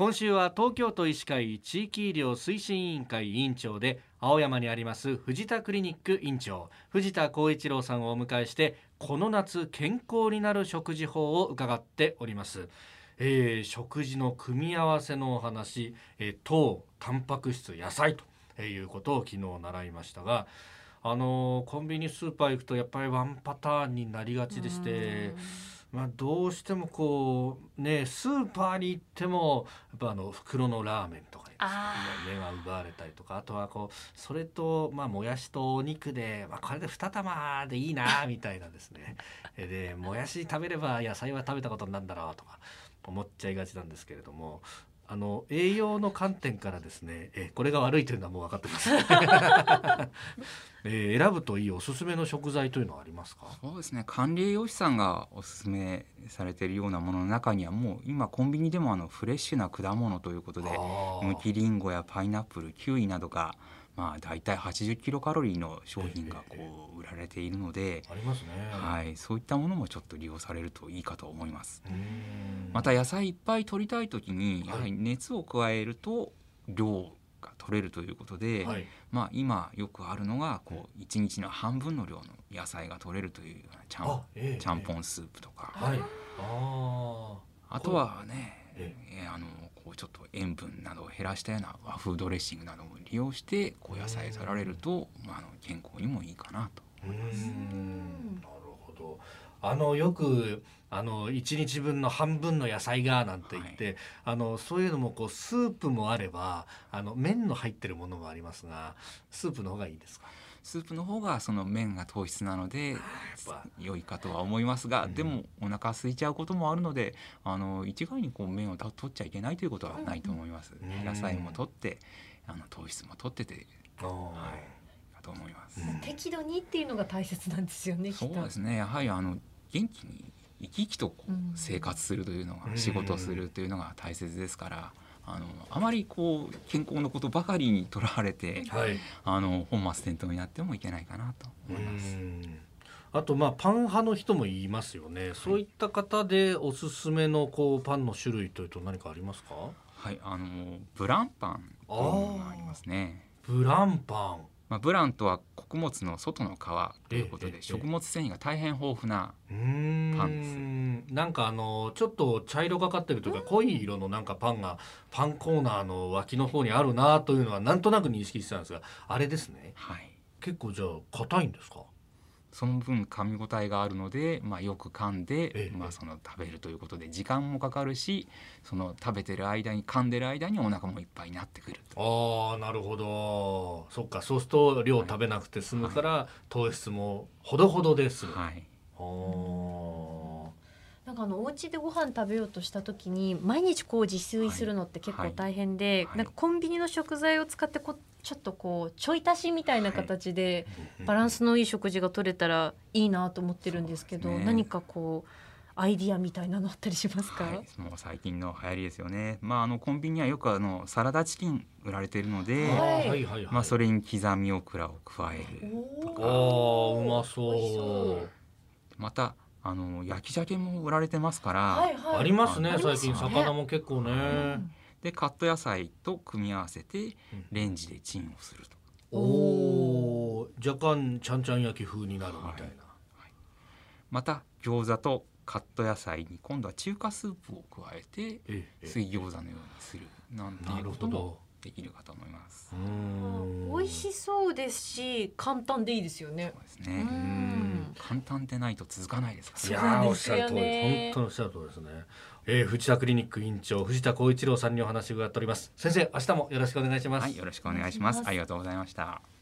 今週は東京都医師会地域医療推進委員会委員長で青山にあります藤田クリニック院長藤田光一郎さんをお迎えしてこの夏健康になる食事法を伺っておりますえー、食事の組み合わせのお話、えー、糖タンパク質野菜ということを昨日習いましたがあのー、コンビニスーパー行くとやっぱりワンパターンになりがちでして。まあ、どうしてもこうねスーパーに行ってもやっぱあの袋のラーメンとかに目が奪われたりとかあとはこうそれとまあもやしとお肉で、まあ、これで2玉でいいな みたいなですね。でもやし食べれば野菜は食べたことになるんだろうとか思っちゃいがちなんですけれどもあの栄養の観点からですねえこれが悪いというのはもう分かってます、えー、選ぶといいおすすめの食材というのはありますか？そうですね。管理栄養士さんがおすすめされているようなものの中にはもう今コンビニでもあのフレッシュな果物ということでむきりんごやパイナップルキウイなどがまあ、大体80キロカロリーの商品がこう売られているので、ありますね、はい、そういったものもちょっと利用されるといいかと思います。また野菜いっぱい取りたい時にやはり熱を加えると量が取れるということで、はい、まあ、今よくあるのがこう1日の半分の量の野菜が取れるというようなちゃん,、えちゃんぽんスープとか、はい、ああとはねえー、あのこうちょっと塩分などを減らしたような和風ドレッシングなども利用してこう野菜取られると、まあ、あの健康にもいいかなと。思います。なるほど。あのよくあの1日分の半分の野菜がなんて言って、はい、あのそういうのもこうスープもあればあの麺の入ってるものもありますがスープの方がいいですか？スープの方がその麺が糖質なので良いかとは思いますが、うん、でもお腹空いちゃうこともあるのであの一概にこう麺を取っちゃいけないということはないと思います。うん、野菜も取ってあの糖質も取ってて、はい、かと思います、適度にっていうのが大切なんですよね。そうですね。やはりあの元気に生き生きとこう生活するというのが、仕事をするというのが大切ですから。あのあまりこう健康のことばかりにとらわれて、はい、あの本末転倒になってもいけないかなと思います。あとまあパン派の人もいますよね、はい、そういった方でおすすめのこうパンの種類というと何かありますか？はいあのブランパンというのがありますね。ブランパン。まあ、ブランとは穀物の外の皮ということで食物繊維が大変豊富なパンです。なんかあのちょっと茶色がかってるというか濃い色のなんかパンがパンコーナーの脇の方にあるなというのはなんとなく認識してたんですがあれですね、はい、結構じゃあ硬いんですか？その分噛み応えがあるので、まあ、よく噛んで、ええ、まあ、その食べるということで時間もかかるしその食べてる間に噛んでる間にお腹もいっぱいになってくるああなるほど。そっかそうすると量食べなくて済むから、はい、糖質もほどほどです。はい。なんかあのお家でご飯食べようとした時に毎日こう自炊するのって結構大変で、はいはい、なんかコンビニの食材を使ってこちょっとこうちょい足しみたいな形でバランスのいい食事が取れたらいいなと思ってるんですけど、ね、何かこうアイディアみたいなのあったりしますか、はい、もう最近の流行りですよね。まああのコンビニにはよくあのサラダチキン売られているので、はい、まあそれに刻みオクラを加えるとか、あうまそう。またあの焼き鮭も売られてますから、はいはい、ありますね。最近魚も結構ね。うんでカット野菜と組み合わせてレンジでチンをすると、うん、おお若干ちゃんちゃん焼き風になるみたいな、はい。はい、また餃子とカット野菜に今度は中華スープを加えて水餃子のようにする。なんていうこともできるかと思います。美味しそうですし簡単でいいですよね。そうですね。簡単でないと続かないですから、ね。いやおっしゃる通り。本当におっしゃる通りですね。えー、藤田クリニック院長藤田光一郎さんにお話を伺っております。先生明日もよろしくお願いします。はいよろしくお願いします。ありがとうございました